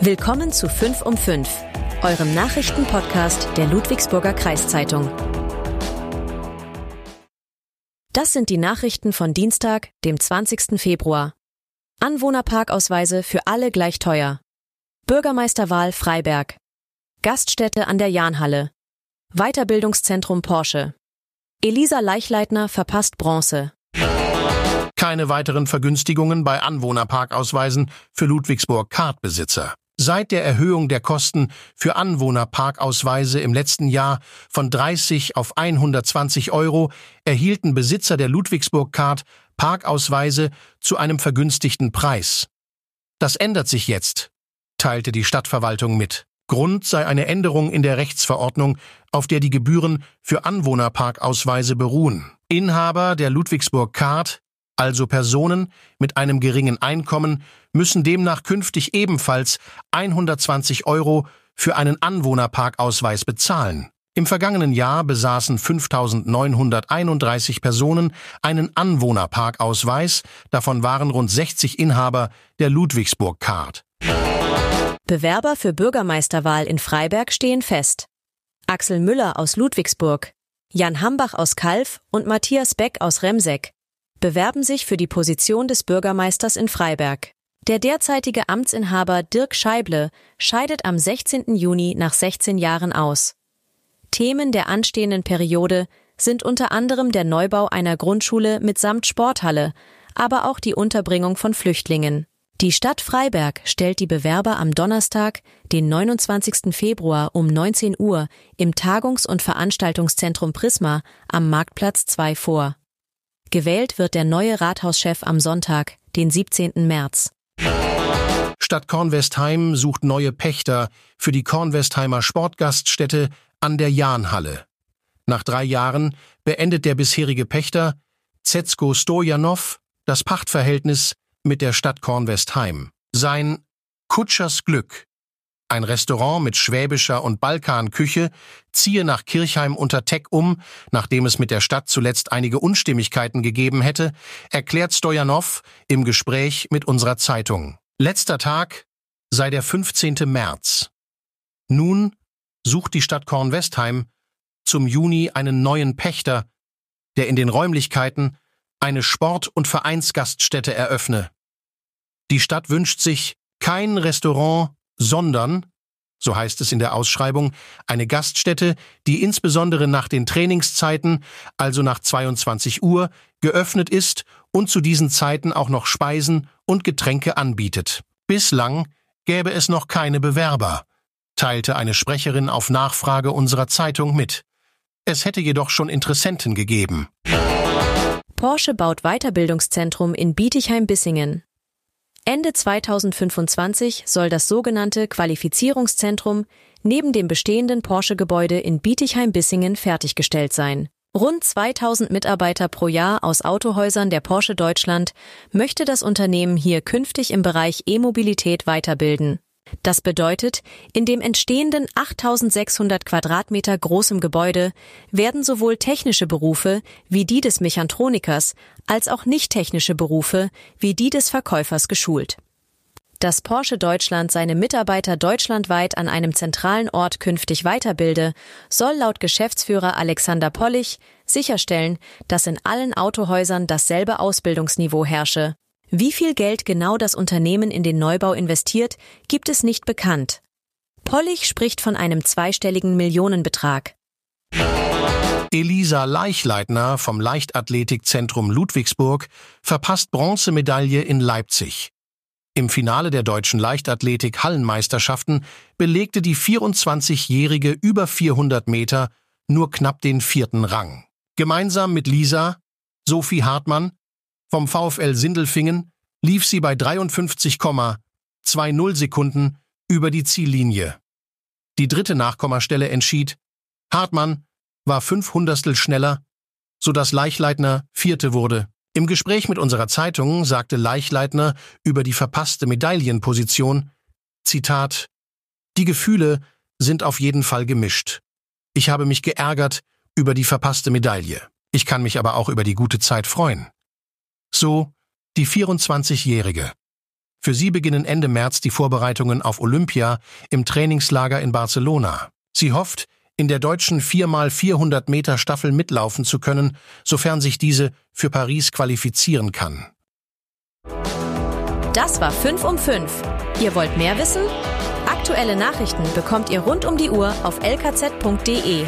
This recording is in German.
Willkommen zu 5 um 5, eurem Nachrichtenpodcast der Ludwigsburger Kreiszeitung. Das sind die Nachrichten von Dienstag, dem 20. Februar. Anwohnerparkausweise für alle gleich teuer. Bürgermeisterwahl Freiberg. Gaststätte an der Jahnhalle. Weiterbildungszentrum Porsche. Elisa Leichleitner verpasst Bronze. Keine weiteren Vergünstigungen bei Anwohnerparkausweisen für Ludwigsburg-Kartbesitzer. Seit der Erhöhung der Kosten für Anwohnerparkausweise im letzten Jahr von 30 auf 120 Euro erhielten Besitzer der Ludwigsburg-Card Parkausweise zu einem vergünstigten Preis. Das ändert sich jetzt, teilte die Stadtverwaltung mit. Grund sei eine Änderung in der Rechtsverordnung, auf der die Gebühren für Anwohnerparkausweise beruhen. Inhaber der Ludwigsburg Card, also Personen mit einem geringen Einkommen, müssen demnach künftig ebenfalls 120 Euro für einen Anwohnerparkausweis bezahlen. Im vergangenen Jahr besaßen 5.931 Personen einen Anwohnerparkausweis, davon waren rund 60 Inhaber der Ludwigsburg Card. Bewerber für Bürgermeisterwahl in Freiberg stehen fest. Axel Müller aus Ludwigsburg, Jan Hambach aus Kalf und Matthias Beck aus Remseck bewerben sich für die Position des Bürgermeisters in Freiberg. Der derzeitige Amtsinhaber Dirk Scheible scheidet am 16. Juni nach 16 Jahren aus. Themen der anstehenden Periode sind unter anderem der Neubau einer Grundschule mitsamt Sporthalle, aber auch die Unterbringung von Flüchtlingen. Die Stadt Freiberg stellt die Bewerber am Donnerstag, den 29. Februar um 19 Uhr im Tagungs- und Veranstaltungszentrum Prisma am Marktplatz 2 vor. Gewählt wird der neue Rathauschef am Sonntag, den 17. März. Stadt Kornwestheim sucht neue Pächter für die Kornwestheimer Sportgaststätte an der Jahnhalle. Nach drei Jahren beendet der bisherige Pächter Zetsko Stojanov das Pachtverhältnis mit der Stadt Kornwestheim. Sein Kutschers Glück, ein Restaurant mit schwäbischer und Balkanküche, ziehe nach Kirchheim unter Teck um, nachdem es mit der Stadt zuletzt einige Unstimmigkeiten gegeben hätte, erklärt Stojanov im Gespräch mit unserer Zeitung. Letzter Tag sei der 15. März. Nun sucht die Stadt Kornwestheim zum Juni einen neuen Pächter, der in den Räumlichkeiten eine Sport- und Vereinsgaststätte eröffne. Die Stadt wünscht sich kein Restaurant, sondern, so heißt es in der Ausschreibung, eine Gaststätte, die insbesondere nach den Trainingszeiten, also nach 22 Uhr, geöffnet ist und zu diesen Zeiten auch noch Speisen und Getränke anbietet. Bislang gäbe es noch keine Bewerber, teilte eine Sprecherin auf Nachfrage unserer Zeitung mit. Es hätte jedoch schon Interessenten gegeben. Porsche baut Weiterbildungszentrum in Bietigheim-Bissingen. Ende 2025 soll das sogenannte Qualifizierungszentrum neben dem bestehenden Porsche-Gebäude in Bietigheim-Bissingen fertiggestellt sein. Rund 2000 Mitarbeiter pro Jahr aus Autohäusern der Porsche Deutschland möchte das Unternehmen hier künftig im Bereich E-Mobilität weiterbilden. Das bedeutet, in dem entstehenden 8600 Quadratmeter großem Gebäude werden sowohl technische Berufe wie die des Mechatronikers als auch nicht technische Berufe wie die des Verkäufers geschult. Dass Porsche Deutschland seine Mitarbeiter deutschlandweit an einem zentralen Ort künftig weiterbilde, soll laut Geschäftsführer Alexander Pollich sicherstellen, dass in allen Autohäusern dasselbe Ausbildungsniveau herrsche wie viel Geld genau das Unternehmen in den Neubau investiert, gibt es nicht bekannt. Pollich spricht von einem zweistelligen Millionenbetrag. Elisa Leichleitner vom Leichtathletikzentrum Ludwigsburg verpasst Bronzemedaille in Leipzig. Im Finale der deutschen Leichtathletik Hallenmeisterschaften belegte die 24-jährige über 400 Meter nur knapp den vierten Rang. Gemeinsam mit Lisa, Sophie Hartmann, vom VfL Sindelfingen lief sie bei 53,20 Sekunden über die Ziellinie. Die dritte Nachkommastelle entschied, Hartmann war fünf Hundertstel schneller, so dass Leichleitner Vierte wurde. Im Gespräch mit unserer Zeitung sagte Leichleitner über die verpasste Medaillenposition, Zitat, die Gefühle sind auf jeden Fall gemischt. Ich habe mich geärgert über die verpasste Medaille. Ich kann mich aber auch über die gute Zeit freuen. So die 24-Jährige. Für sie beginnen Ende März die Vorbereitungen auf Olympia im Trainingslager in Barcelona. Sie hofft, in der deutschen 4x400 Meter Staffel mitlaufen zu können, sofern sich diese für Paris qualifizieren kann. Das war 5 um 5. Ihr wollt mehr wissen? Aktuelle Nachrichten bekommt ihr rund um die Uhr auf lkz.de